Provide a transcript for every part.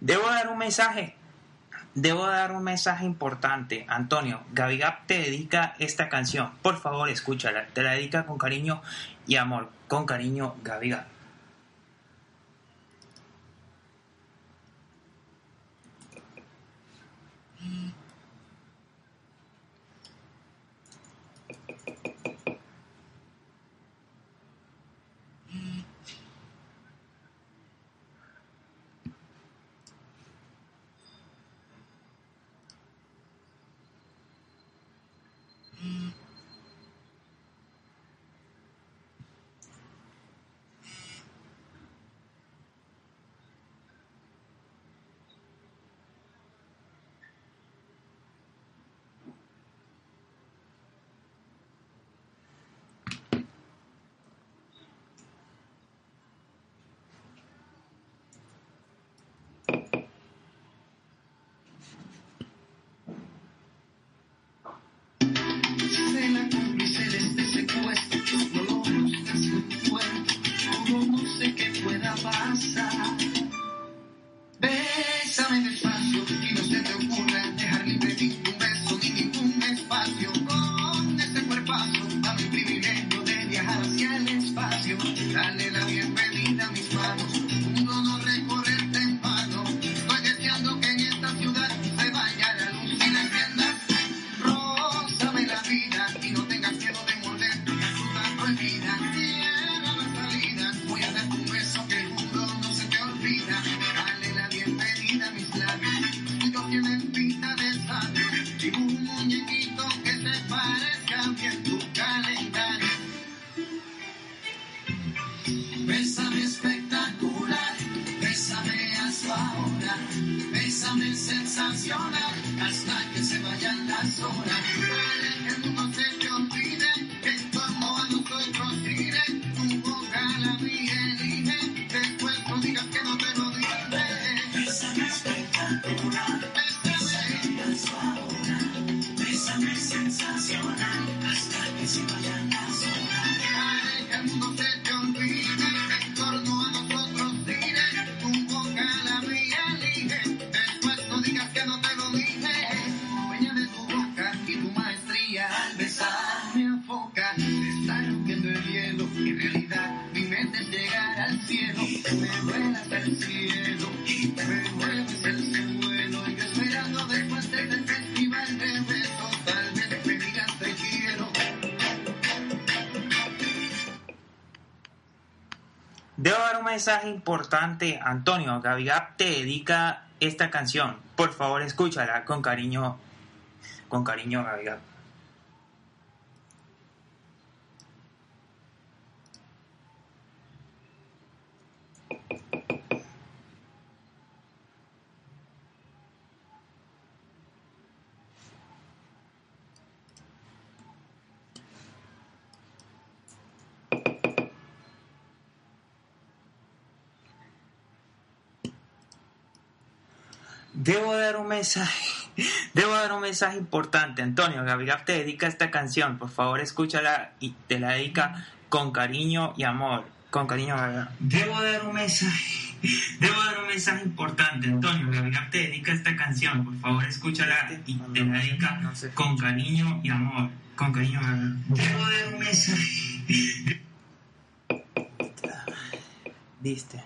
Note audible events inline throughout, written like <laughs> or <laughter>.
Debo dar un mensaje. Debo dar un mensaje importante. Antonio, Gabigap te dedica esta canción. Por favor, escúchala. Te la dedica con cariño y amor. Con cariño, Gabigap. Cena tentación. Importante. Antonio, Gabigap te dedica esta canción. Por favor, escúchala con cariño. Con cariño, Gabigap. Debo dar un mensaje. <laughs> Debo dar un mensaje importante. Antonio, Gabriel te dedica esta canción. Por favor, escúchala y te la dedica con cariño y amor. Con cariño, Gabriel. Debo dar un mensaje. <laughs> Debo dar un mensaje importante. Antonio, Gabriel te dedica esta canción. Por favor, escúchala y te la dedica con cariño y amor. Con cariño, Gabriel. Debo dar un mensaje. Viste.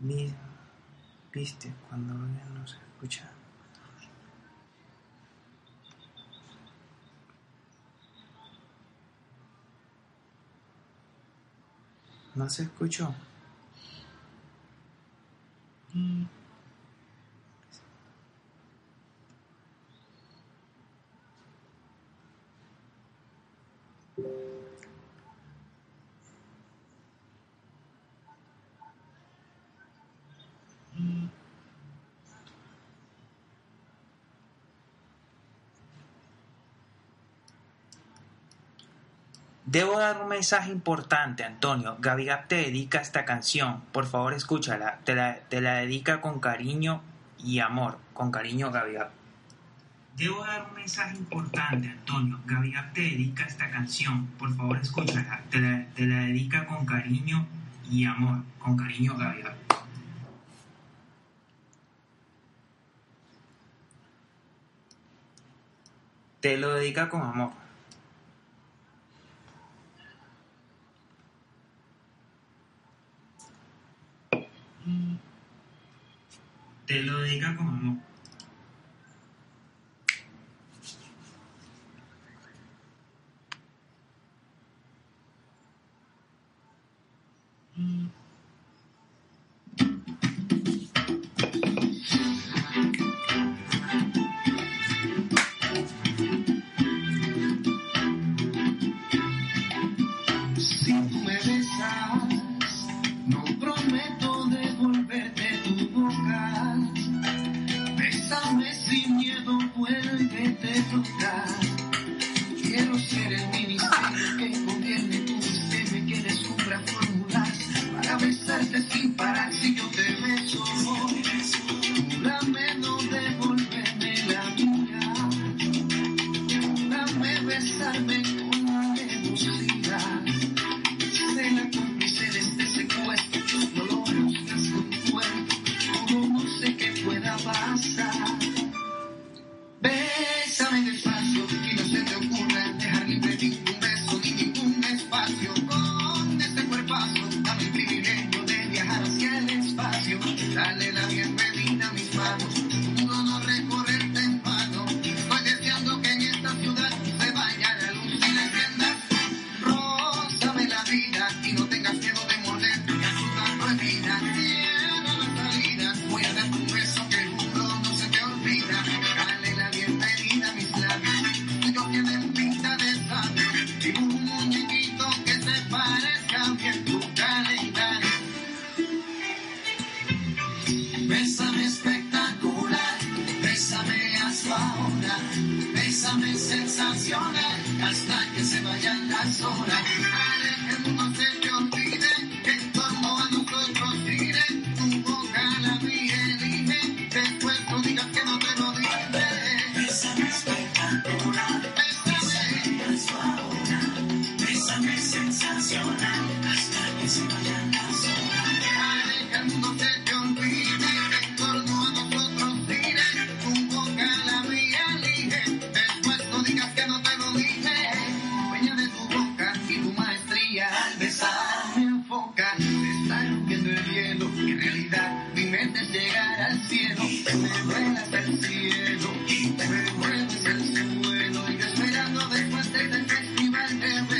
Vi- Viste cuando no se escucha. No se escuchó. Debo dar un mensaje importante, Antonio. Gabigap te dedica esta canción. Por favor, escúchala. Te la, te la dedica con cariño y amor. Con cariño, Gabigap. Debo dar un mensaje importante, Antonio. Gabigap te dedica esta canción. Por favor, escúchala. Te la, te la dedica con cariño y amor. Con cariño, Gabigap. te lo dedica con amor. Te lo dedica con amor. vuelve a derrotar. Quiero ser el ministerio que gobierne tu sistema que descubra fórmulas para besarte sin parar si yo te beso. friend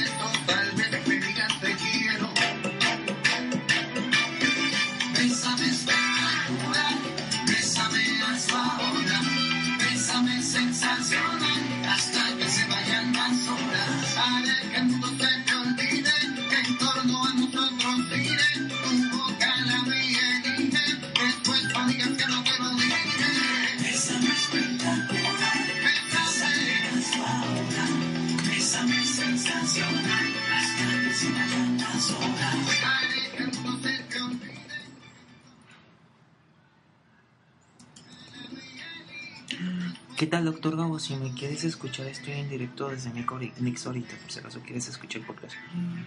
doctor Gabo, si me quieres escuchar, estoy en directo desde Nex ahorita, por si acaso quieres escuchar el podcast. Mm.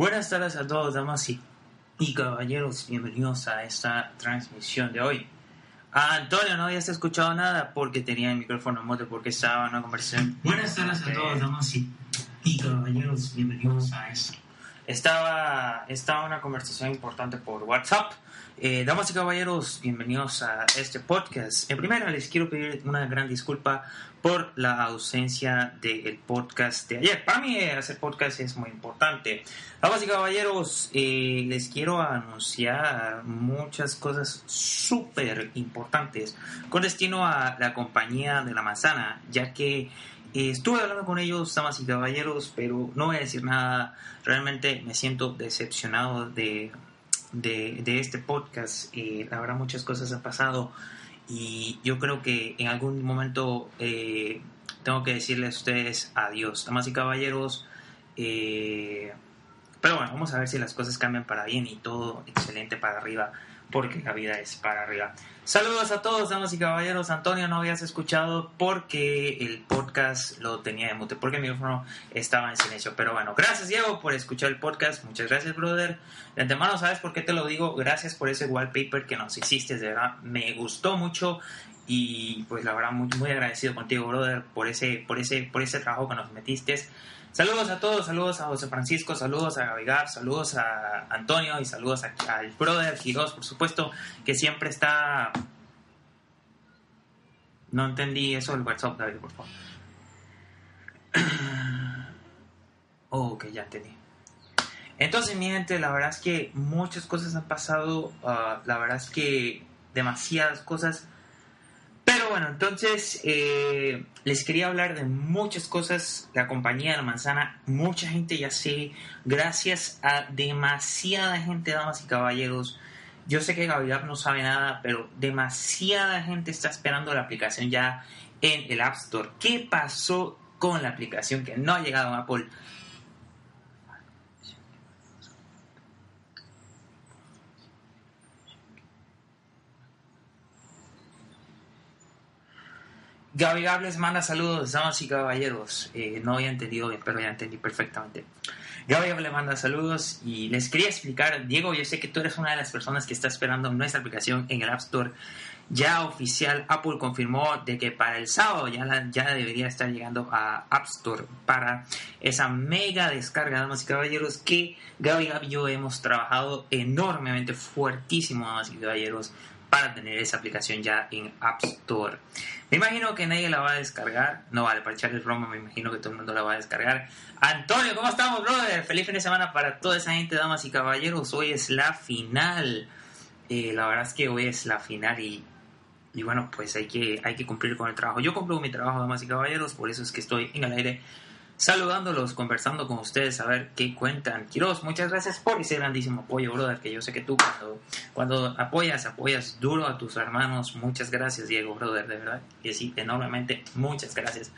Buenas tardes a todos, damas y, caballeros. Bienvenidos a esta transmisión de hoy. Antonio no habías escuchado nada porque tenía el micrófono en moto porque estaba en una conversación. Buenas tardes a todos, damas y, y caballeros. Bienvenidos a esto. Estaba, estaba una conversación importante por WhatsApp. Eh, damas y caballeros, bienvenidos a este podcast. En primera, les quiero pedir una gran disculpa por la ausencia del podcast de ayer. Para mí, hacer podcast es muy importante. Damas y caballeros, eh, les quiero anunciar muchas cosas súper importantes con destino a la compañía de la manzana, ya que eh, estuve hablando con ellos, damas y caballeros, pero no voy a decir nada. Realmente me siento decepcionado de, de, este podcast. Eh, la verdad, muchas cosas han pasado y yo creo que en algún momento eh, tengo que decirles a ustedes adiós, damas y caballeros. Eh, pero bueno, vamos a ver si las cosas cambian para bien y todo excelente para arriba, porque la vida es para arriba. Saludos a todos, damas y caballeros. Antonio, no habías escuchado porque el podcast lo tenía de mute, porque mi micrófono estaba en silencio. Pero bueno, gracias Diego por escuchar el podcast. Muchas gracias, brother. De antemano, ¿sabes por qué te lo digo? Gracias por ese wallpaper que nos hiciste, de verdad. Me gustó mucho y pues la verdad muy, muy agradecido contigo, brother, por ese, por ese, por ese trabajo que nos metiste. Saludos a todos, saludos a José Francisco, saludos a Gavigar, saludos a Antonio y saludos al brother Giros, por supuesto, que siempre está... No entendí eso del WhatsApp, David, por favor. <clears throat> oh, ok, ya entendí. Entonces, mi gente, la verdad es que muchas cosas han pasado, ah, la verdad es que demasiadas cosas pero bueno, entonces eh, les quería hablar de muchas cosas. La compañía de la manzana, mucha gente ya sé, gracias a demasiada gente, damas y caballeros. Yo sé que Gabriel no sabe nada, pero demasiada gente está esperando la aplicación ya en el App Store. ¿Qué pasó con la aplicación que no ha llegado a Apple? Gaby les manda saludos, damas y caballeros. Eh, no había entendido bien, pero ya entendí perfectamente. Gaby le manda saludos y les quería explicar, Diego, yo sé que tú eres una de las personas que está esperando nuestra aplicación en el App Store. Ya oficial, Apple confirmó de que para el sábado ya, ya debería estar llegando a App Store para esa mega descarga, damas y caballeros, que Gaby y yo hemos trabajado enormemente, fuertísimo, damas y caballeros, para tener esa aplicación ya en App Store. Me imagino que nadie la va a descargar. No vale, para echarle broma, me imagino que todo el mundo la va a descargar. Antonio, ¿cómo estamos, brother? Feliz fin de semana para toda esa gente, damas y caballeros. Hoy es la final. Eh, la verdad es que hoy es la final y, y bueno, pues hay que, hay que cumplir con el trabajo. Yo cumplo mi trabajo, damas y caballeros, por eso es que estoy en el aire saludándolos, conversando con ustedes, a ver qué cuentan. Quiroz, muchas gracias por ese grandísimo apoyo, brother, que yo sé que tú cuando, cuando apoyas, apoyas duro a tus hermanos. Muchas gracias, Diego, brother, de verdad. Y sí, enormemente, muchas gracias.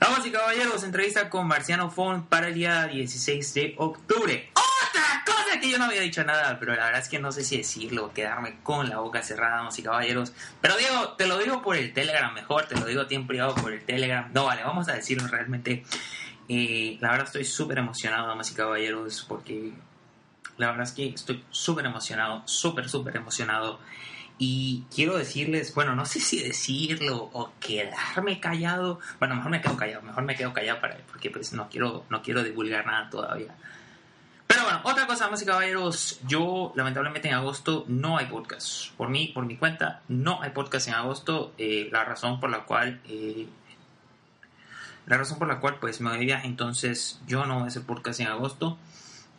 Vamos y caballeros, entrevista con Marciano Fon para el día 16 de octubre. Otra cosa que yo no había dicho nada, pero la verdad es que no sé si decirlo quedarme con la boca cerrada, damas y caballeros. Pero Diego, te lo digo por el Telegram mejor, te lo digo a ti en privado por el Telegram. No, vale, vamos a decirlo realmente. Eh, la verdad estoy súper emocionado, damas y caballeros, porque la verdad es que estoy súper emocionado, súper, súper emocionado. Y quiero decirles, bueno, no sé si decirlo o quedarme callado. Bueno, mejor me quedo callado, mejor me quedo callado para, porque pues no quiero, no quiero divulgar nada todavía. Pero bueno, otra cosa, más y caballeros, yo lamentablemente en agosto no hay podcast. Por mí, por mi cuenta, no hay podcast en agosto. Eh, la razón por la cual, eh, la razón por la cual pues me voy viaje, entonces yo no voy a hacer podcast en agosto.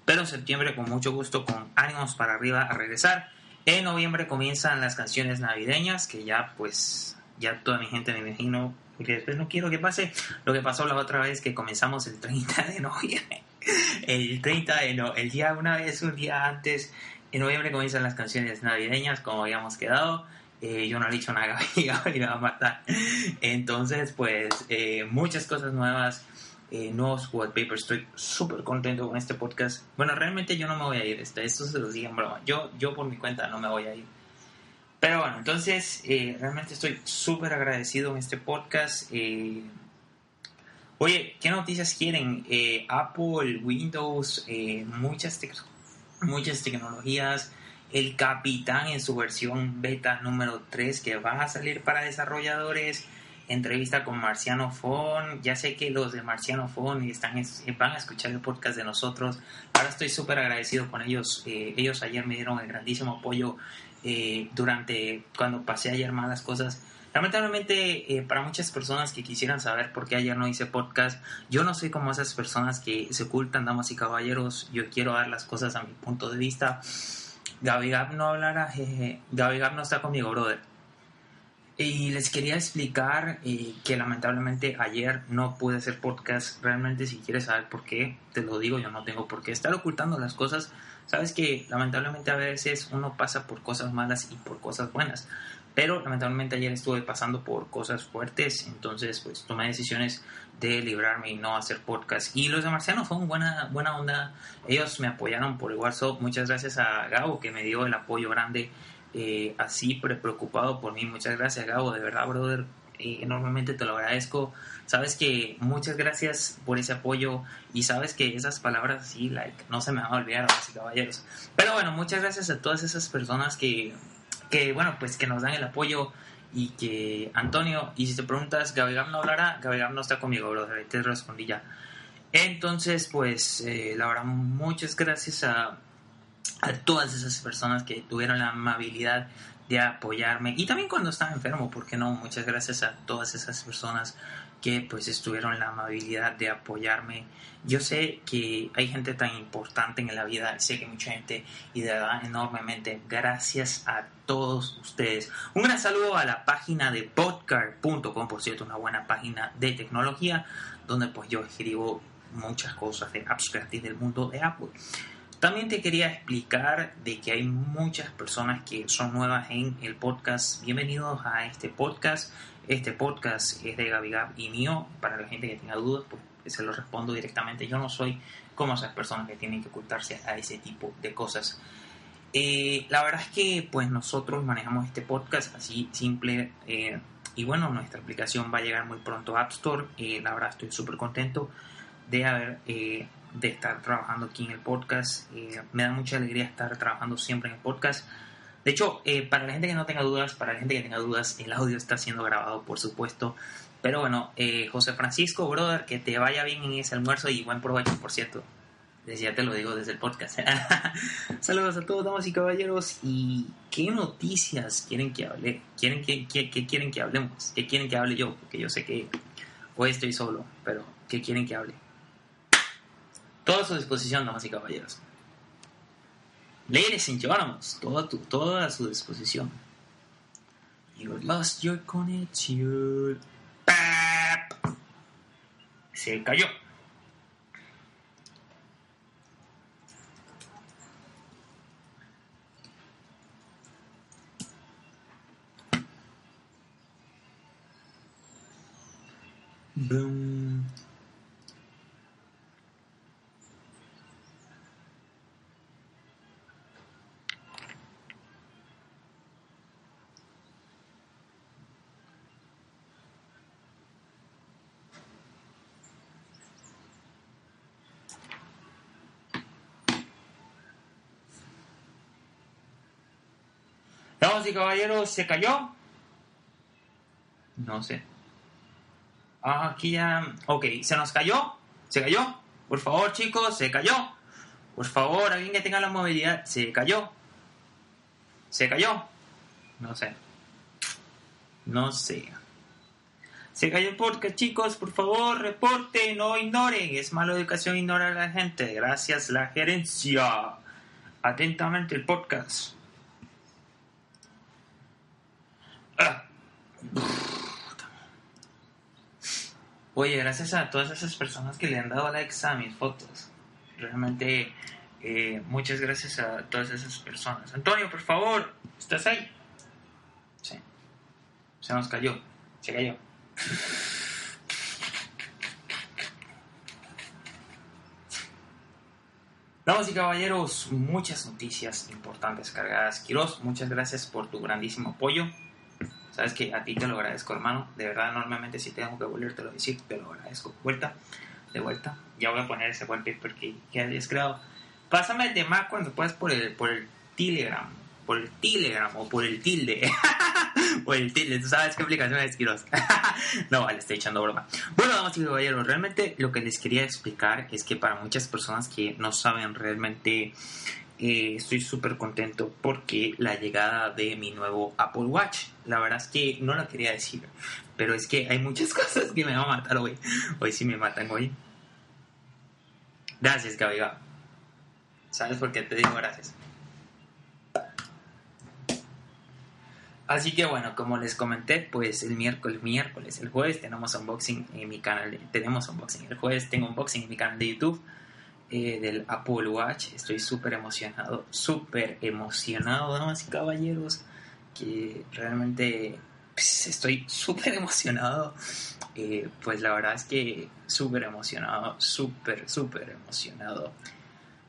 Pero en septiembre con mucho gusto, con ánimos para arriba a regresar. En noviembre comienzan las canciones navideñas, que ya pues, ya toda mi gente me imagino, porque después no quiero que pase lo que pasó la otra vez que comenzamos el 30 de noviembre. El 30 de no, el día una vez, un día antes, en noviembre comienzan las canciones navideñas, como habíamos quedado. Eh, yo no he dicho nada, y me <laughs> va a matar. Entonces, pues, eh, muchas cosas nuevas eh, nuevos wallpapers. Estoy súper contento con este podcast. Bueno, realmente yo no me voy a ir. Este, esto se los digo en broma. Yo, yo por mi cuenta no me voy a ir. Pero bueno, entonces eh, realmente estoy súper agradecido en este podcast. Eh, Oye, ¿qué noticias quieren? Eh, Apple, Windows, eh, muchas, muchas tecnologías. El Capitán en su versión beta número 3 que va a salir para desarrolladores. Entrevista con Marciano Fon. Ya sé que los de Marciano Fon están, van a escuchar el podcast de nosotros. Ahora estoy súper agradecido con ellos. Eh, ellos ayer me dieron el grandísimo apoyo durante cuando pasé ayer malas cosas Lamentablemente, eh, para muchas personas que quisieran saber por qué ayer no hice podcast, yo no soy como esas personas que se ocultan, damas y caballeros. Yo quiero dar las cosas a mi punto de vista. Gaby Gab no hablará, jeje. Gaby Gab no está conmigo, brother. Y les quería explicar eh, que lamentablemente ayer no pude hacer podcast. Realmente, si quieres saber por qué, te lo digo, yo no tengo por qué estar ocultando las cosas. Sabes que lamentablemente a veces uno pasa por cosas malas y por cosas buenas. Pero lamentablemente ayer estuve pasando por cosas fuertes, entonces pues tomé decisiones de librarme y no hacer podcast. Y los de Marciano fue una buena, buena onda, ellos me apoyaron por el WhatsApp. Muchas gracias a Gabo que me dio el apoyo grande, eh, así preocupado por mí. Muchas gracias Gabo, de verdad, brother, eh, enormemente te lo agradezco. Sabes que muchas gracias por ese apoyo y sabes que esas palabras así, like, no se me van a olvidar, caballeros. Pero bueno, muchas gracias a todas esas personas que que bueno, pues que nos dan el apoyo y que Antonio, y si te preguntas, Gabigam no hablará, Gabigam no está conmigo, brother, te respondí ya. Entonces, pues, eh, la verdad, muchas gracias a, a todas esas personas que tuvieron la amabilidad de apoyarme y también cuando estaba enfermo, ¿por qué no? Muchas gracias a todas esas personas que pues estuvieron la amabilidad de apoyarme. Yo sé que hay gente tan importante en la vida, sé que mucha gente y de verdad enormemente gracias a todos ustedes. Un gran saludo a la página de podcast.com, por cierto, una buena página de tecnología donde pues yo escribo muchas cosas de apps gratis del mundo de Apple. También te quería explicar de que hay muchas personas que son nuevas en el podcast. Bienvenidos a este podcast. Este podcast es de Gaby Gab y mío. Para la gente que tenga dudas, pues se lo respondo directamente. Yo no soy como esas personas que tienen que ocultarse a ese tipo de cosas. Eh, la verdad es que pues nosotros manejamos este podcast así simple eh, y bueno, nuestra aplicación va a llegar muy pronto a App Store. Eh, la verdad estoy súper contento de haber de estar trabajando aquí en el podcast. me da mucha alegría estar trabajando siempre en el podcast. De hecho, eh, para la gente que no tenga dudas, para la gente que tenga dudas, el audio está siendo grabado, por supuesto. Pero bueno, eh, José Francisco, brother, que te vaya bien en ese almuerzo y buen provecho, por cierto. Ya te lo digo desde el podcast. <laughs> Saludos a todos, damas y caballeros. ¿Y qué noticias quieren que hable? ¿Quieren que, quieren que hablemos? ¿Qué quieren que hable yo? Porque yo sé que hoy estoy solo, pero ¿qué quieren que hable? Todo a su disposición, damas y caballeros. Ladies and gentlemen, todo, todo a su disposición. You lost your connection. Se cayó. Boom. Y caballeros, ¿se cayó? No sé. Ah, aquí ya... Ok, ¿se nos cayó? ¿Se cayó? Por favor, chicos, se cayó. Por favor, alguien que tenga la movilidad, se cayó. ¿Se cayó? No sé. No sé. Se cayó el podcast, chicos. Por favor, reporten, no ignoren. Es mala educación ignorar a la gente. Gracias, la gerencia. Atentamente el podcast. Oye, gracias a todas esas personas que le han dado likes a mis fotos. Realmente, eh, muchas gracias a todas esas personas. Antonio, por favor, ¿estás ahí? Sí. Se nos cayó. Se cayó. Damas y caballeros, muchas noticias importantes cargadas. Quiroz, muchas gracias por tu grandísimo apoyo. Sabes que a ti te lo agradezco, hermano. De verdad, enormemente, si tengo que volverte a decir, te lo agradezco. Vuelta, de vuelta. Ya voy a poner ese wallpaper que, que hayas creado. Pásame el tema cuando puedas por el, por el Telegram. Por el Telegram o por el tilde. <laughs> por el tilde. Tú sabes qué aplicación es Quiroz. <laughs> no, vale, estoy echando broma. Bueno, damas y caballeros, realmente lo que les quería explicar es que para muchas personas que no saben realmente eh, estoy súper contento porque la llegada de mi nuevo Apple Watch. La verdad es que no lo quería decir, pero es que hay muchas <laughs> cosas que me van a matar hoy. Hoy sí me matan hoy. Gracias, Gabiga. ¿Sabes por qué te digo gracias? Así que bueno, como les comenté, pues el miércoles, miércoles, el jueves tenemos unboxing en mi canal, tenemos unboxing, el jueves tengo unboxing en mi canal de YouTube eh, del Apple Watch, estoy súper emocionado, súper emocionado, damas y caballeros, que realmente pues, estoy súper emocionado, eh, pues la verdad es que súper emocionado, súper, súper emocionado.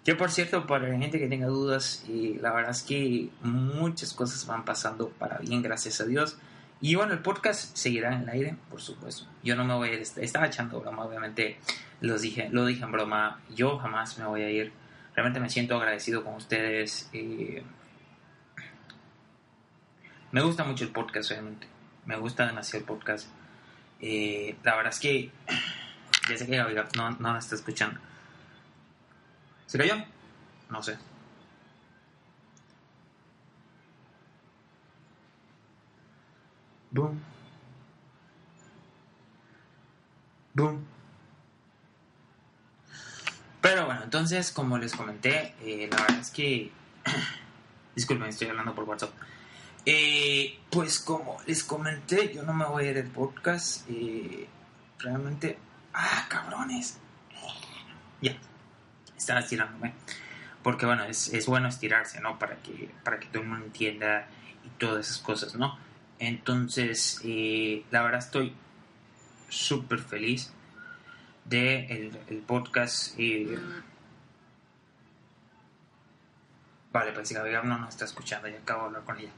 Yo, por cierto, para la gente que tenga dudas, eh, la verdad es que muchas cosas van pasando para bien, gracias a Dios. Y bueno, el podcast seguirá en el aire, por supuesto. Yo no me voy a estaba echando broma, obviamente, los dije, lo dije en broma, yo jamás me voy a ir. Realmente me siento agradecido con ustedes. Eh, me gusta mucho el podcast, realmente. Me gusta demasiado el podcast. Eh, la verdad es que ya sé que Gaby no, no está escuchando. ¿Se cayó? No sé. Boom. Boom. Pero bueno, entonces, como les comenté, eh, la verdad es que. <clears throat> Disculpen, estoy hablando por WhatsApp. Eh, pues como les comenté, yo no me voy a ir del podcast. Eh, realmente. ¡Ah, cabrones! Ya estaba estirándome. Porque bueno, es, es, bueno estirarse, ¿no? Para que, para que todo el mundo entienda y todas esas cosas, ¿no? Entonces, eh, la verdad estoy súper feliz de el, el podcast. Eh, vale, pues si Gabriel no nos está escuchando, ya acabo de hablar con ella.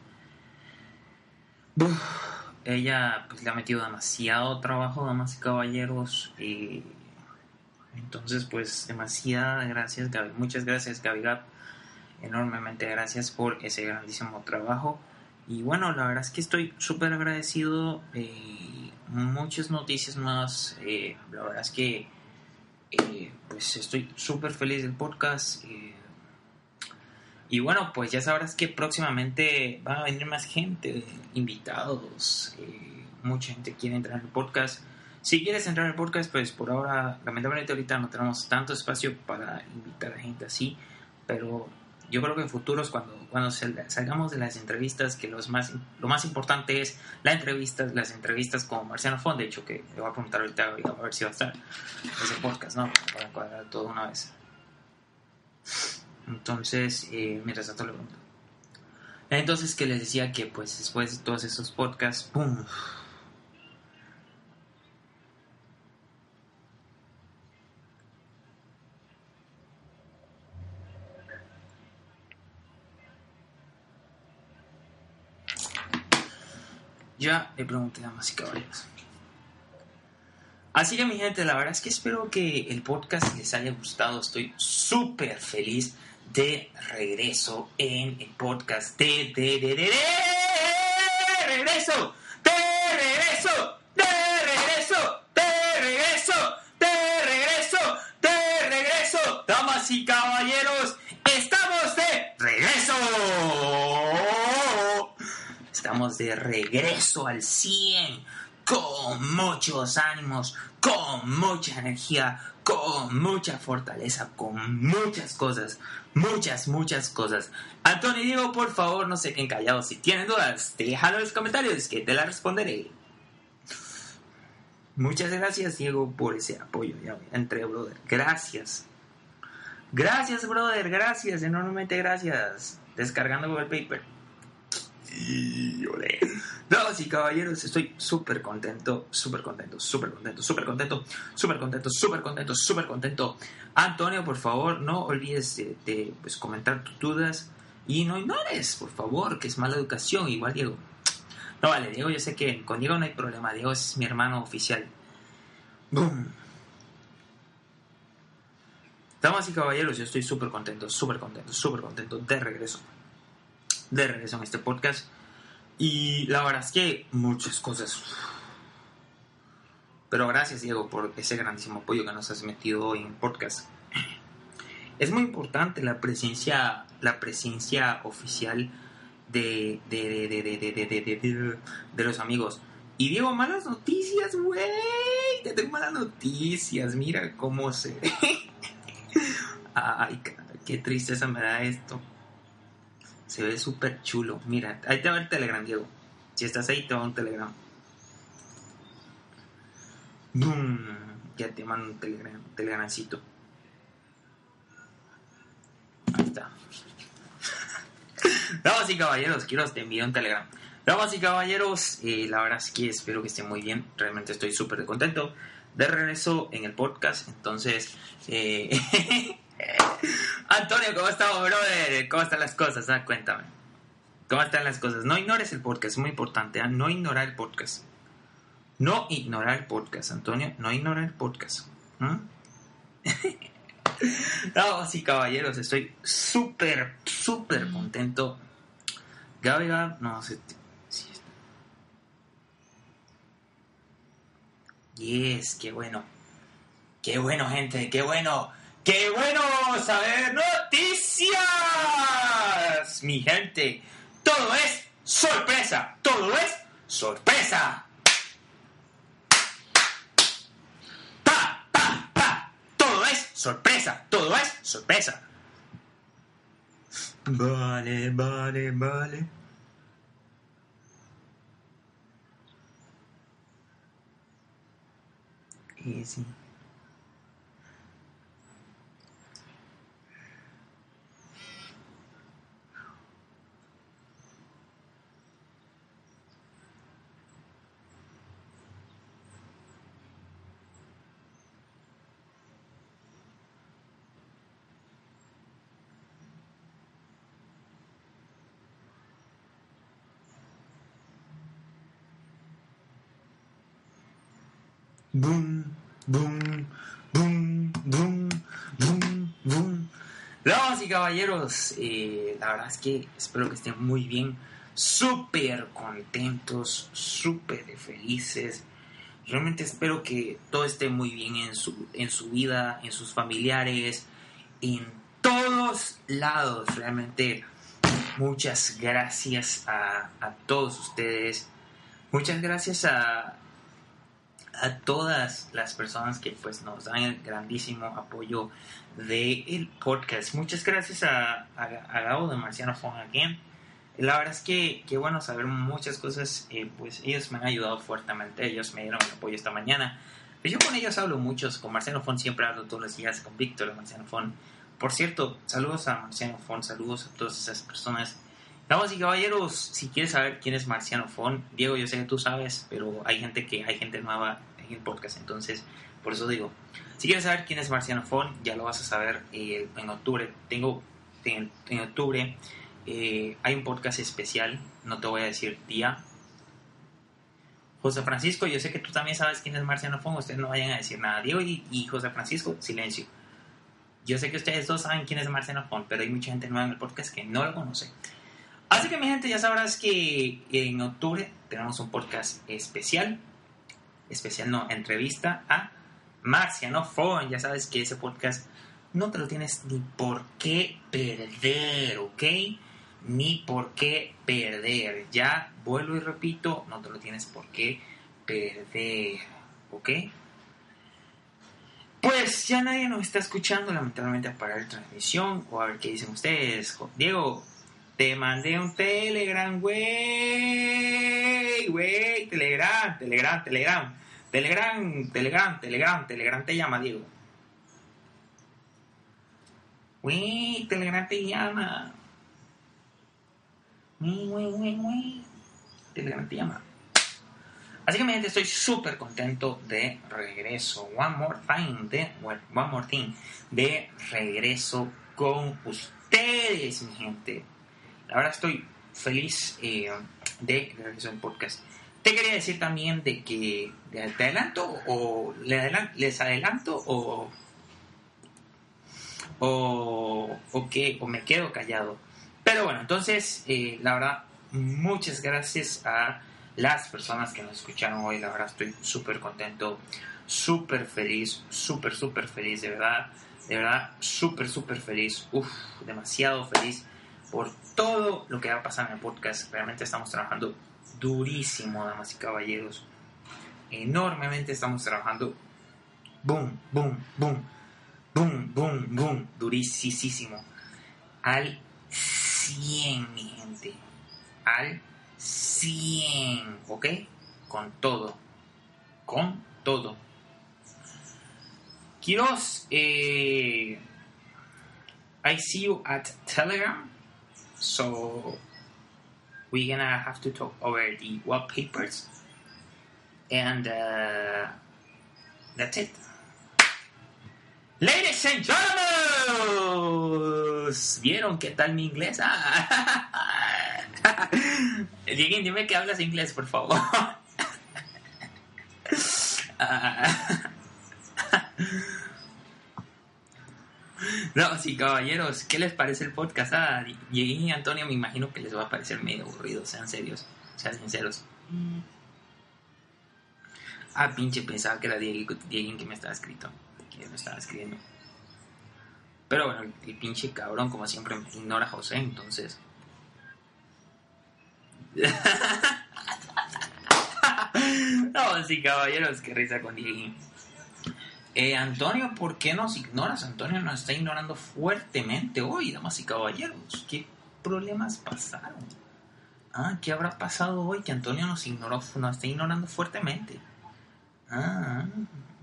ella pues le ha metido demasiado trabajo, damas y caballeros. Y entonces, pues, demasiadas gracias, Gaby. Muchas gracias, Gaby Gap. Enormemente gracias por ese grandísimo trabajo. Y bueno, la verdad es que estoy súper agradecido. Eh, muchas noticias más. Eh, la verdad es que, eh, pues, estoy súper feliz del podcast. y bueno, pues ya sabrás que próximamente va a venir más gente, invitados. mucha gente quiere entrar en el podcast. Si quieres entrar al podcast, pues por ahora, lamentablemente ahorita no tenemos tanto espacio para invitar a gente así, pero yo creo que en futuros, cuando, cuando salgamos de las entrevistas, que los más, lo más importante es la entrevista, las entrevistas con Marciano Fond, de hecho, que le voy a preguntar ahorita a ver si va a estar ese podcast, ¿no? Para cuadrar todo una vez. Entonces, eh, mientras tanto le pregunto. Entonces, que les decía que, pues, después de todos esos podcasts, ¡pum! Ya le pregunté a más y caballeros. Así que mi gente, la verdad es que espero que el podcast les haya gustado. Estoy súper feliz de regreso en el podcast de, de, de, de, regreso, de regreso, de regreso, de regreso, de regreso, de regreso, damas y caballeros, de regreso al 100, con muchos ánimos, con mucha energía, con mucha fortaleza, con muchas cosas, muchas, muchas cosas. Antonio Diego, por favor, no se queden callados. Si tienen dudas, déjalo en los comentarios que te las responderé. Muchas gracias, Diego, por ese apoyo. Ya entré, brother. Gracias. Gracias, brother. Gracias, enormemente gracias. Descargando Google Paper. Damas y caballeros, estoy súper contento, súper contento, súper contento, súper contento, súper contento, súper contento, súper contento. Antonio, por favor, no olvides de, pues, comentar tus dudas y no ignores, por favor, que es mala educación. Igual, Diego. No, vale, Diego, yo sé que con Diego no hay problema. Diego es mi hermano oficial. Boom. Damas y caballeros, yo estoy súper contento, súper contento, súper contento de regreso. De regreso en este podcast. Y la verdad es que muchas cosas. Pero gracias, Diego, por ese grandísimo apoyo que nos has metido hoy en el podcast. Es muy importante la presencia, la presencia oficial de, de, de, de los amigos. Y Diego, malas noticias, güey. Te tengo malas noticias. Mira cómo se. Ay, qué tristeza me da esto. Se ve súper chulo. Mira, ahí te va el Telegram, Diego. Si estás ahí, te va un Telegram. Ya te mando un Telegram, Telegramcito. Ahí está. <laughs> Damas y caballeros, quiero te envío un Telegram. Damas y caballeros, eh, la verdad es que espero que estén muy bien. Realmente estoy súper contento de regreso en el podcast. Entonces, eh, <laughs> Antonio, ¿cómo estás, brother? ¿Cómo están las cosas? Ah, cuéntame. ¿Cómo están las cosas? No ignores el podcast, es muy importante. ¿ah? No ignorar el podcast. No ignorar el podcast, Antonio. No ignorar el podcast. Damas <laughs> y caballeros, estoy súper, súper contento. Gaby, no sé. Yes, qué bueno. Qué bueno, gente, qué bueno. ¡Qué bueno saber noticias! Mi gente, todo es sorpresa, todo es sorpresa. Pa, pa, pa, todo es sorpresa, todo es sorpresa. Vale, vale, vale. Easy. Boom, boom, boom, boom, boom, boom. Damas y caballeros, eh, la verdad es que espero que estén muy bien, súper contentos, súper felices. Realmente espero que todo esté muy bien en su, en su vida, en sus familiares, en todos lados. Realmente muchas gracias a, a todos ustedes. Muchas gracias a, a todas las personas que pues nos dan el grandísimo apoyo del el podcast. Muchas gracias a, a, Gabo de Marciano Phone Again. La verdad es que, qué bueno saber muchas cosas, eh, pues ellos me han ayudado fuertemente, ellos me dieron el apoyo esta mañana. Pues yo con ellos hablo muchos, con Marciano Fon siempre hablo todos los días, con Víctor de Marciano Fon. Por cierto, saludos a Marciano Fon, saludos a todas esas personas Damas y caballeros, si quieres saber quién es Marciano Fon, Diego, yo sé que tú sabes, pero hay gente que hay gente nueva en el podcast, entonces por eso digo, si quieres saber quién es Marciano Fon, ya lo vas a saber eh, en octubre. Tengo en, octubre eh, hay un podcast especial, no te voy a decir día. José Francisco, yo sé que tú también sabes quién es Marciano Fon, ustedes no vayan a decir nada. Diego y, y José Francisco, silencio. Yo sé que ustedes dos saben quién es Marciano Fon, pero hay mucha gente nueva en el podcast que no lo conoce. Así que mi gente, ya sabrás que en octubre tenemos un podcast especial. Especial no, entrevista a Marciano Fon. Ya sabes que ese podcast no te lo tienes ni por qué perder, ¿ok? Ni por qué perder. Ya vuelvo y repito, no te lo tienes por qué perder, ¿ok? Pues ya nadie nos está escuchando, lamentablemente, a parar la transmisión o a ver qué dicen ustedes. Diego, te mandé un Telegram, güey. Güey, Telegram, Telegram, Telegram. Telegram, Telegram, Telegram, Telegram te llama, Diego. Güey, Telegram te llama. Güey, güey, güey, güey. Telegram te llama. Así que mi gente, estoy súper contento de regreso. One more time, de, one more thing, de regreso con ustedes, mi gente. La verdad estoy feliz. Eh, de regreso en podcast. Te quería decir también de que te adelanto o les adelanto o o, o que o me quedo callado. Pero bueno, entonces eh, la verdad muchas gracias a las personas que nos escucharon hoy. La verdad estoy súper contento, súper feliz, súper, súper feliz, de verdad. De verdad, súper, súper feliz. Uf, demasiado feliz por todo lo que va a pasar en el podcast. Realmente estamos trabajando durísimo, damas y caballeros. Enormemente estamos trabajando. Boom, boom, boom. Boom, boom, boom. Durísimo. Al 100, mi gente. Al 100. ¿Ok? Con todo. Con todo. Quiros, eh, I see you at Telegram. So we're gonna have to talk over the wallpapers. And uh, that's it. Ladies and gentlemen, ¿vieron qué tal mi inglés? <laughs> Diego, dime que hablas inglés, por favor. <laughs> No, sí, caballeros, ¿qué les parece el podcast? Ah, y Antonio me imagino que les va a parecer medio aburrido, sean serios, sean sinceros. Ah, pinche, pensaba que era Diego, Diego que me estaba escrito, que me estaba escribiendo. Pero bueno, el, pinche cabrón, como siempre, ignora a José, entonces... <laughs> no, sí, caballeros, qué risa con Diego. Eh, Antonio, ¿por qué nos ignoras? Antonio nos está ignorando fuertemente hoy, damas y caballeros. ¿Qué problemas pasaron? Ah, ¿qué habrá pasado hoy que Antonio nos ignoró, nos está ignorando fuertemente? Ah.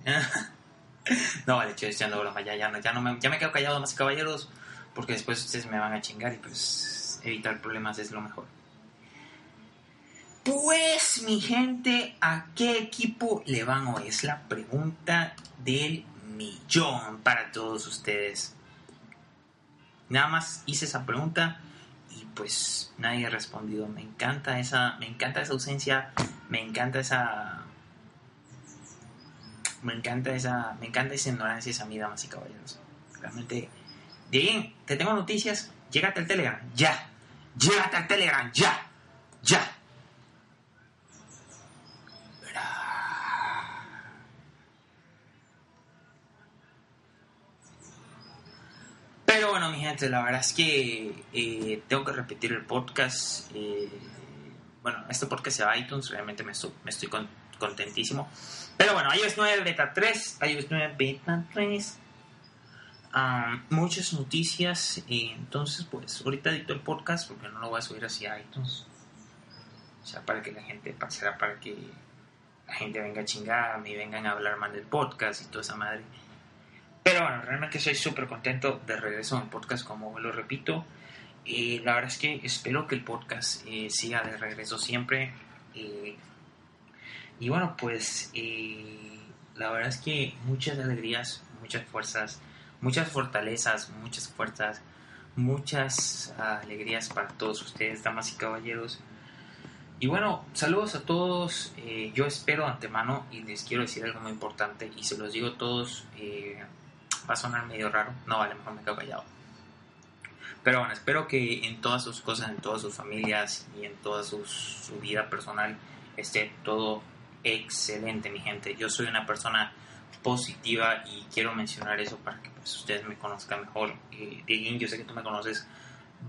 <laughs> no, vale, estoy echando broma, ya, ya, ya, no me, ya me quedo callado, damas y caballeros, porque después ustedes me van a chingar y pues evitar problemas es lo mejor. Pues mi gente, ¿a qué equipo le van hoy? Es la pregunta del millón para todos ustedes. Nada más hice esa pregunta y pues nadie ha respondido. Me encanta esa, me encanta esa ausencia, me encanta esa, me encanta esa, me encanta esa ignorancia, esa mí, damas y caballeros. Realmente, bien, te tengo noticias. Llégate al Telegram, ya. Llégate al Telegram, ya, ya. Pero bueno, mi gente, la verdad es que eh, tengo que repetir el podcast. Eh, bueno, este podcast se va a iTunes, realmente me estoy, me contentísimo. Pero bueno, iOS 9 Beta 3, iOS 9 Beta 3. muchas noticias. entonces, pues, ahorita edito el podcast porque no lo voy a subir hacia iTunes. O sea, para que la gente, pasara para que la gente venga a chingarme y vengan a hablar mal del podcast y toda esa madre. Pero bueno, realmente soy súper contento de regreso en podcast, como lo repito. y la verdad es que espero que el podcast eh, siga de regreso siempre. y bueno, pues eh, la verdad es que muchas alegrías, muchas fuerzas, muchas fortalezas, muchas fuerzas, muchas alegrías para todos ustedes, damas y caballeros. Y bueno, saludos a todos. Eh, yo espero antemano y les quiero decir algo muy importante y se los digo a todos va a sonar medio raro. No, vale, mejor me quedo callado. Pero bueno, espero que en todas sus cosas, en todas sus familias y en toda su, vida personal esté todo excelente, mi gente. Yo soy una persona positiva y quiero mencionar eso para que pues, ustedes me conozcan mejor. Eh, Dieguín, yo sé que tú me conoces,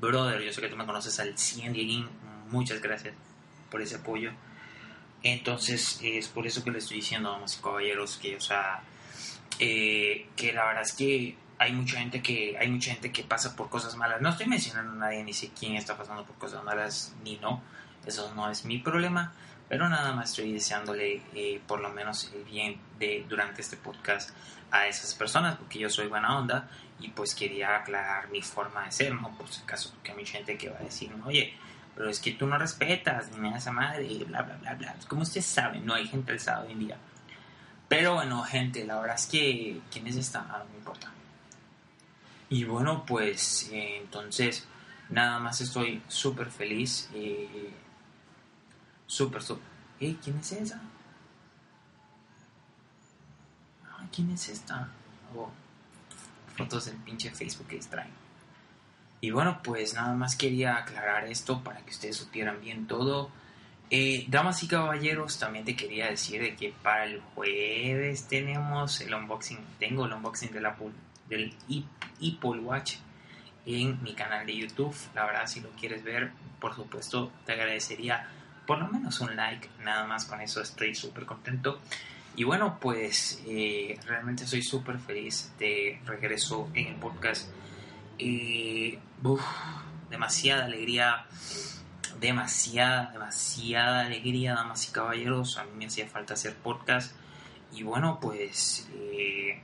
brother, yo sé que tú me conoces al 100, Dieguín. Muchas gracias por ese apoyo. Entonces, es por eso que le estoy diciendo, damas y caballeros, que, o sea, eh, que la verdad es que hay mucha gente que hay mucha gente que pasa por cosas malas. No estoy mencionando a nadie ni sé quién está pasando por cosas malas ni no. Eso no es mi problema. Pero nada más estoy deseándole eh, por lo menos el bien durante este podcast a esas personas porque yo soy buena onda y pues quería aclarar mi forma de ser, ¿no? Por si acaso, porque hay mucha gente que va a decir, oye, pero es que tú no respetas ni a esa madre, bla, bla, bla, bla. Como ustedes saben, no hay gente sábado hoy en día pero bueno, gente, la verdad es que quiénes están, ah, no me importa. Y bueno, pues eh, entonces nada más estoy súper feliz. Eh, súper, súper. ¿Eh? ¿Quién es esa? ¿Quién es esta? Oh, fotos del pinche Facebook que extraen. Y bueno, pues nada más quería aclarar esto para que ustedes supieran bien todo. Eh, damas y caballeros, también te quería decir de que para el jueves tenemos el unboxing, tengo el unboxing de la, del Apple Watch en mi canal de YouTube. La verdad, si lo quieres ver, por supuesto, te agradecería por lo menos un like. Nada más con eso estoy súper contento. Y bueno, pues eh, realmente soy súper feliz de regreso en el podcast. Eh, demasiada alegría, demasiada, demasiada alegría, damas y caballeros. A mí me hacía falta hacer podcast. Y bueno, pues eh,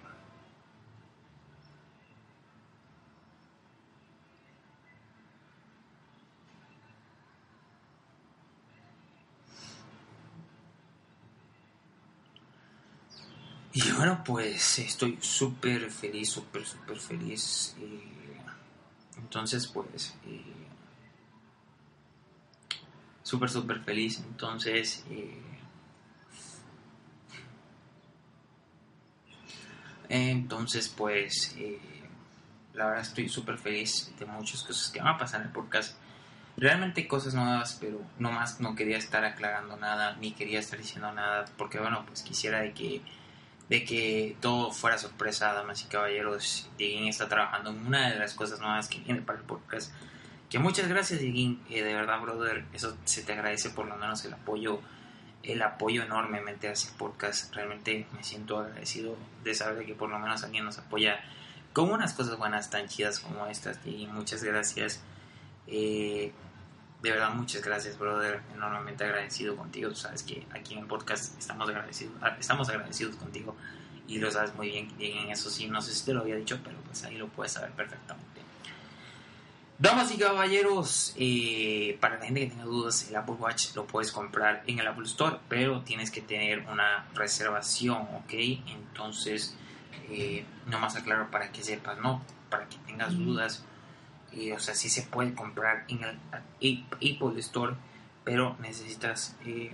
Y bueno, pues estoy súper feliz, súper, súper feliz. Eh, entonces, pues, eh, súper, súper feliz. Entonces, eh, entonces, pues, la verdad estoy súper feliz de muchas cosas que van a pasar en el podcast. Realmente cosas nuevas, pero no más no quería estar aclarando nada, ni quería estar diciendo nada, porque bueno, pues quisiera de que de que todo fuera sorpresa, damas y caballeros. Dieguín está trabajando en una de las cosas nuevas que viene para el podcast. Que muchas gracias, Dieguín. Eh, de verdad, brother, eso se te agradece por lo menos el apoyo, el apoyo enormemente a ese podcast. Realmente me siento agradecido de saber que por lo menos alguien nos apoya con unas cosas buenas tan chidas como estas, Dieguín. Muchas gracias. Eh, de verdad, muchas gracias, brother. Enormemente agradecido contigo. Tú sabes que aquí en el podcast estamos agradecidos, ah, estamos agradecidos contigo y lo sabes muy bien, bien. Eso sí, no sé si te lo había dicho, pero pues ahí lo puedes saber perfectamente. Damas y caballeros, eh, para la gente que tenga dudas, el Apple Watch lo puedes comprar en el Apple Store, pero tienes que tener una reservación, ¿ok? Entonces, eh, no más aclaro para que sepas, ¿no? Para que tengas dudas y, o sea, sí se puede comprar en el Apple Store, pero necesitas... Eh,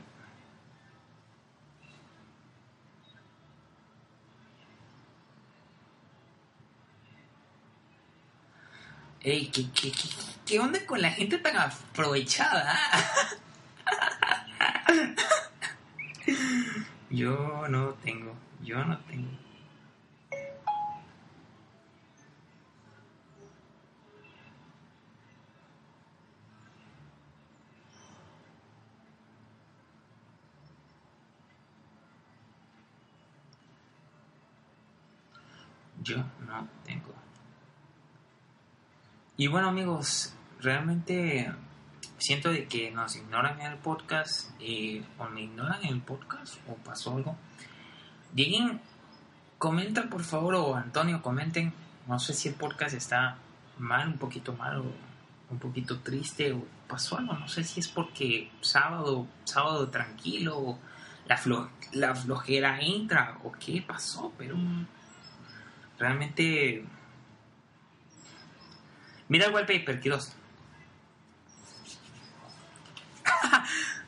Ey, ¿qué, qué, qué, qué onda con la gente tan aprovechada? yo no tengo, yo no tengo. yo no. Y bueno amigos, realmente siento de que nos ignoran en el podcast y, o me ignoran en el podcast o pasó algo. Diguen, comenta por favor o Antonio comenten, no sé si el podcast está mal, un poquito mal o un poquito triste o pasó algo, no sé si es porque sábado, sábado tranquilo, la, la flojera entra o qué pasó, pero Realmente. Mira el wallpaper, Kiros. <laughs>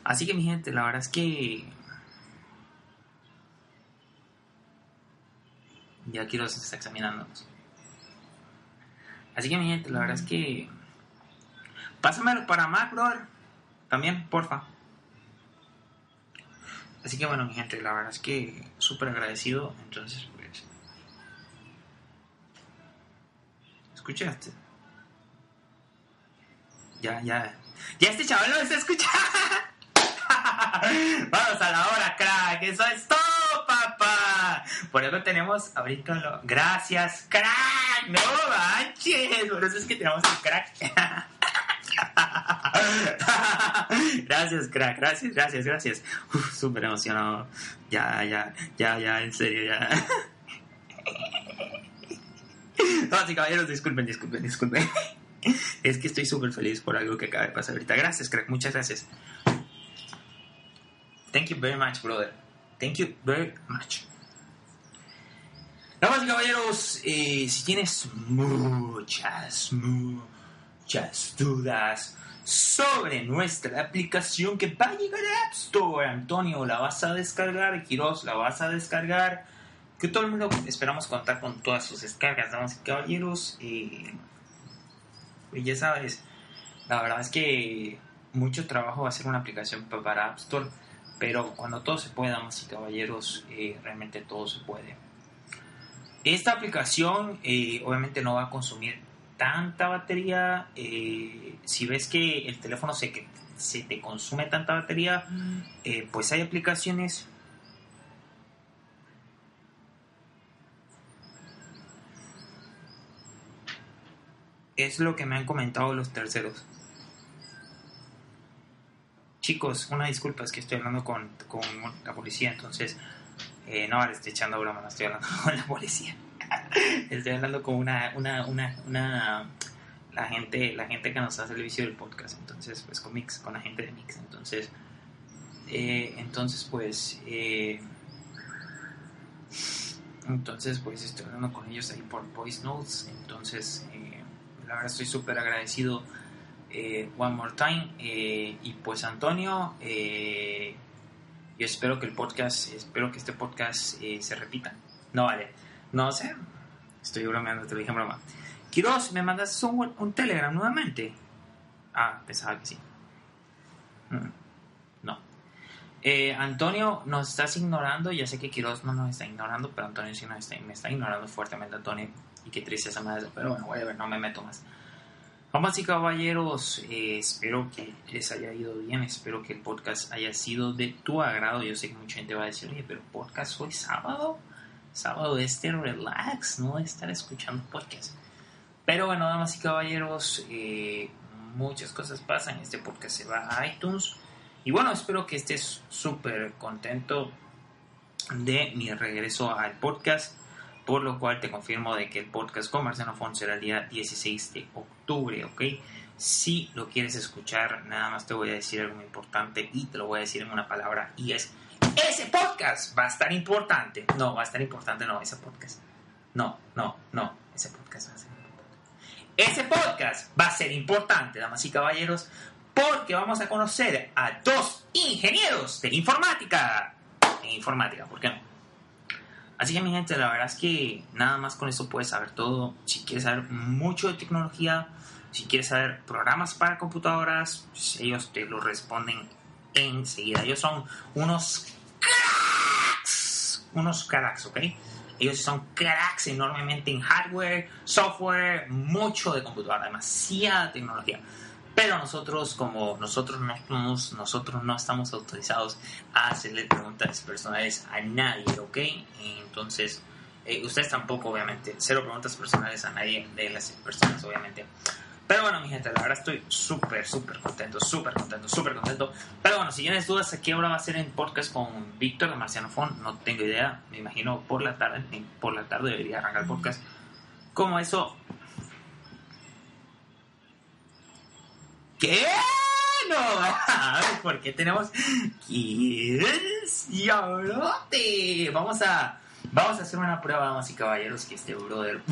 Así que mi gente, la verdad es que. Ya Kiros está examinándonos. Así que mi gente, la verdad es que. Pásamelo para Mac. También, porfa. Así que bueno, mi gente, la verdad es que súper agradecido. Entonces, ¿Escuchaste? Ya, ya. Ya este chaval lo está escuchando. <laughs> Vamos a la hora, crack. Eso es todo, papá. Por eso tenemos ahorita lo. Gracias, crack. No manches. Por eso es que tenemos el crack. <laughs> gracias, crack. Gracias, gracias, gracias. súper emocionado. Ya, ya, ya, ya, en serio, ya. <laughs> No, caballeros, disculpen, disculpen, disculpen. <laughs> Es que estoy súper feliz por algo que acaba de pasar ahorita. Gracias, crack. Muchas gracias. Thank you very much, brother. Thank you very much. Damas y caballeros, eh, si tienes muchas, muchas dudas sobre nuestra aplicación que va a llegar a App Store. Antonio, la vas a descargar. Quiroz, la vas a descargar. Que todo el mundo esperamos contar con todas sus descargas, damas y caballeros. Y ya sabes, la verdad es que mucho trabajo va a ser una aplicación para App Store. Pero cuando todo se puede, damas y caballeros, eh, realmente todo se puede. Esta aplicación eh, obviamente no va a consumir tanta batería. Eh, si ves que el teléfono se, se te consume tanta batería, mm. pues hay aplicaciones es lo que me han comentado los terceros. Chicos, una disculpa, es que estoy hablando con, con la policía, entonces eh, no, le estoy echando broma, estoy hablando <laughs> con la policía. <laughs> estoy hablando con una, una, una, una, la gente, la gente que nos hace el vicio del podcast, entonces, pues con Mix, con la gente de Mix, entonces, eh, entonces, pues, eh, entonces, pues estoy hablando con ellos ahí por voice notes, entonces, la verdad estoy súper agradecido eh, one more time. Eh, y pues Antonio, eh, yo espero que el podcast, espero que este podcast se repita. No vale, no sé, estoy bromeando, te lo dije en broma. Quiroz, ¿me mandas un, Telegram nuevamente? Ah, pensaba que sí. Mm. Antonio, nos estás ignorando. Ya sé que Quiroz no nos está ignorando, pero Antonio sí nos está, me está ignorando fuertemente, Antonio. Y qué tristeza me da pero bueno, voy a ver, no me meto más. Vamos y caballeros, eh, espero que les haya ido bien, espero que el podcast haya sido de tu agrado. Yo sé que mucha gente va a decir, oye, pero podcast hoy sábado, sábado este relax, no estar escuchando podcast. Pero bueno, damas y caballeros, eh, muchas cosas pasan. Este podcast se va a iTunes. Y bueno, espero que estés súper contento de mi regreso al podcast por lo cual te confirmo de que el podcast con Marciano Font será el día 16 de octubre, ¿ok? Si lo quieres escuchar, nada más te voy a decir algo muy importante y te lo voy a decir en una palabra y es, ese podcast va a estar importante. No, va a estar importante, no, ese podcast. No, no, no, ese podcast va a ser importante. Ese podcast va a ser importante, damas y caballeros, porque vamos a conocer a dos ingenieros de informática. En informática, ¿por qué no? Así que mi gente, la verdad es que nada más con eso puedes saber todo. Si quieres saber mucho de tecnología, si quieres saber programas para computadoras, pues ellos te lo responden enseguida. Ellos son unos cracks, unos cracks, ¿ok? Ellos son cracks enormemente en hardware, software, mucho de computadora, demasiada tecnología. Pero nosotros, como nosotros no, nosotros no estamos autorizados a hacerle preguntas personales a nadie, ¿ok? Entonces, eh, ustedes tampoco, obviamente, cero preguntas personales a nadie de las personas, obviamente. Pero bueno, mi gente, la verdad estoy súper, súper contento, súper contento, súper contento. Pero bueno, si tienes dudas, ¿a qué hora va a ser en podcast con Víctor de Marciano Fon? No tengo idea, me imagino por la tarde, por la tarde debería arrancar el podcast. Como eso, ¿Qué? No, <laughs> porque tenemos y Vamos a vamos a hacer una prueba, damas y caballeros, que este brother,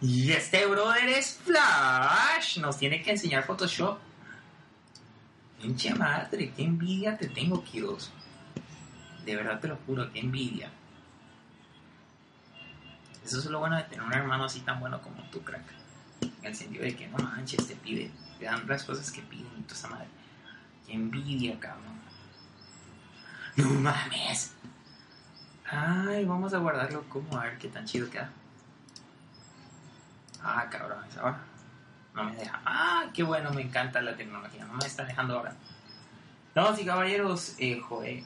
y este brother es Flash, nos tiene que enseñar Photoshop. Pinche madre, qué envidia te tengo, Kiros. De verdad te lo juro, qué envidia. Eso es lo bueno de tener un hermano así tan bueno como tú, crack. En el sentido de que no manches, te pide te dan las cosas que piden y toda esa madre. Qué envidia, cabrón. No mames. Ay, vamos a guardarlo como a ver qué tan chido queda. Ah, cabrón, ahora. No me deja. Ah, qué bueno, me encanta la tecnología. No me está dejando ahora. No, y caballeros, eh, joder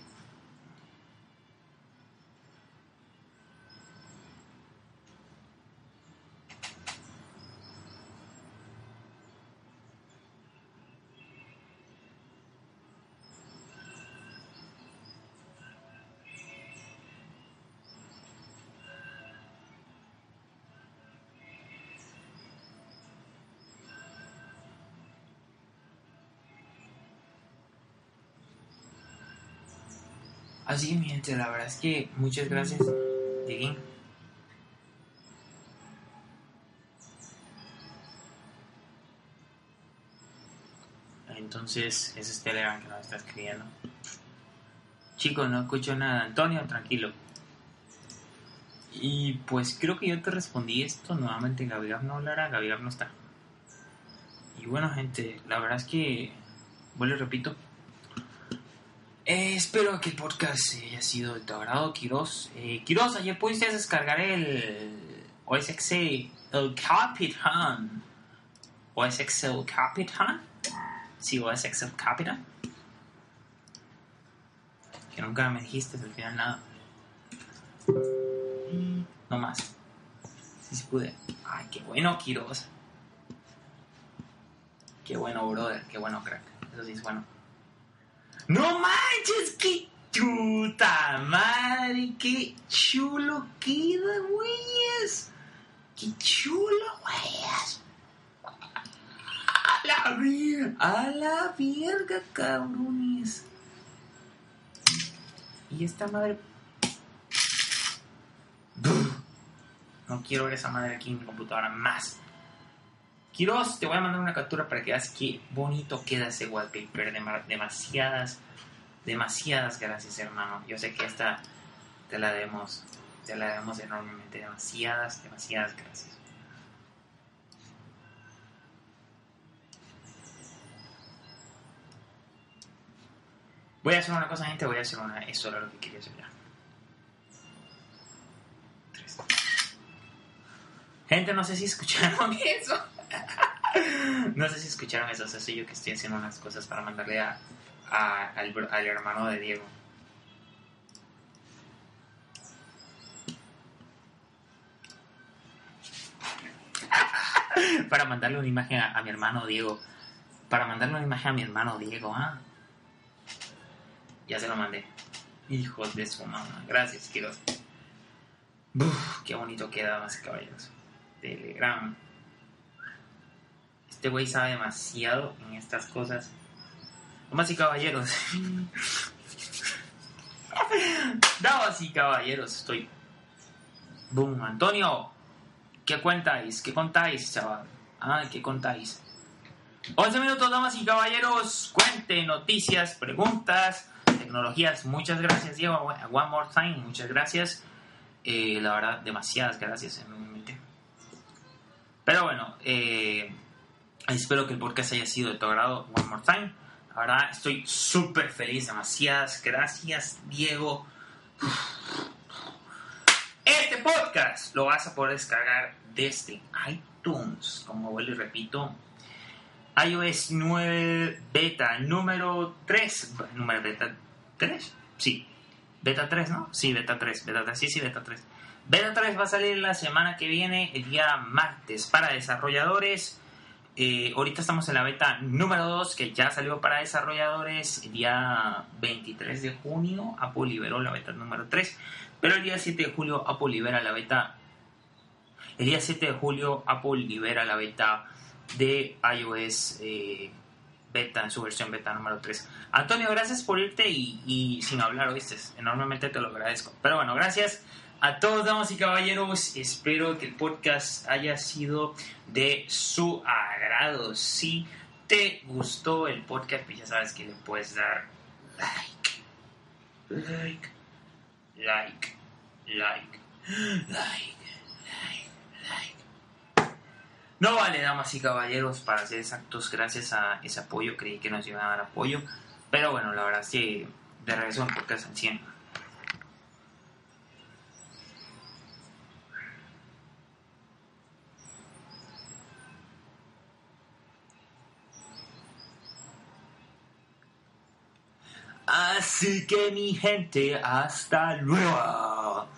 Así, mi gente, la verdad es que muchas gracias, Diguín. Entonces, ese es Telegram que nos está escribiendo. Chicos, no escucho nada. Antonio, tranquilo. Y pues creo que yo te respondí esto nuevamente. Gabriel no hablará, Gabriel no está. Y bueno, gente, la verdad es que, vuelvo y repito. Eh, espero que el podcast haya sido de tu agrado, Quiroz. Eh, Quiroz, ayer pudiste descargar el OSX, el Capitan. OSX el Capitan. Sí, OSX el Capitan. Que nunca me dijiste al final nada. No más. Sí, sí pude. Ay, qué bueno, Quiroz. Qué bueno, brother. Qué bueno, crack. Eso sí es bueno. ¡No manches! ¡Qué chuta madre! ¡Qué chulo queda, güeyes! ¡Qué chulo, güeyes! ¡A la verga! ¡A la verga, cabrones! Y esta madre... No quiero ver esa madre aquí en mi computadora más. Quiroz, te voy a mandar una captura para que veas qué bonito queda ese wallpaper. Dema- demasiadas, demasiadas gracias, hermano. Yo sé que esta te la debemos, te la debemos enormemente. Demasiadas, demasiadas gracias. Voy a hacer una cosa, gente. Voy a hacer una. Eso era lo que quería hacer ya. Gente, no sé si escucharon <laughs> eso. <laughs> No sé si escucharon eso, o sea, soy yo que estoy haciendo unas cosas para mandarle a, al, hermano de Diego. <laughs> para mandarle una imagen a, mi hermano Diego. Para mandarle una imagen a mi hermano Diego, ¿ah? Ya se lo mandé. Hijos de su mamá. Gracias, Quiroz. Uf, qué bonito queda, más caballeros. Telegram. Este güey sabe demasiado en estas cosas. Damas y caballeros. <laughs> Damas y caballeros, estoy. Boom, Antonio. ¿Qué cuentáis? ¿Qué contáis, chaval? Ah, ¿qué contáis? 11 minutos, damas y caballeros. Cuente, noticias, preguntas, tecnologías. Muchas gracias, Diego. One more time, muchas gracias. Eh, la verdad, demasiadas gracias. Pero bueno, eh, espero que el podcast haya sido de tu agrado. One more time. Verdad, estoy súper feliz. Demasiadas gracias, Diego. Este podcast lo vas a poder descargar desde iTunes. Como vuelvo y repito, iOS 9 beta número 3. ¿Número beta 3? Sí. Beta 3, ¿no? Sí, beta 3. Beta 3, sí, sí, beta 3. Beta 3 va a salir la semana que viene, el día martes, para desarrolladores. Eh, ahorita estamos en la beta número 2, que ya salió para desarrolladores el día 23 de junio. Apple liberó la beta número 3. Pero el día 7 de julio Apple libera la beta. El día 7 de julio Apple libera la beta de iOS eh, beta en su versión beta número 3. Antonio, gracias por irte y, y sin hablar, oíste. Enormemente te lo agradezco. Pero bueno, gracias a todos, damas y caballeros. Espero que el podcast haya sido de su agrado. Si te gustó el podcast, pues ya sabes que le puedes dar like, like, like, like, like, like, like. No vale, damas y caballeros, para ser exactos, gracias a ese apoyo, creí que nos iban a dar apoyo. Pero bueno, la verdad es que de regreso en podcast al 100. Así que mi gente, hasta luego.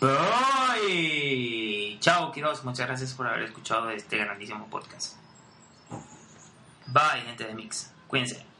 Bye. Chao, Quiroz. Muchas gracias por haber escuchado este grandísimo podcast. Bye, gente de Mix. Cuídense.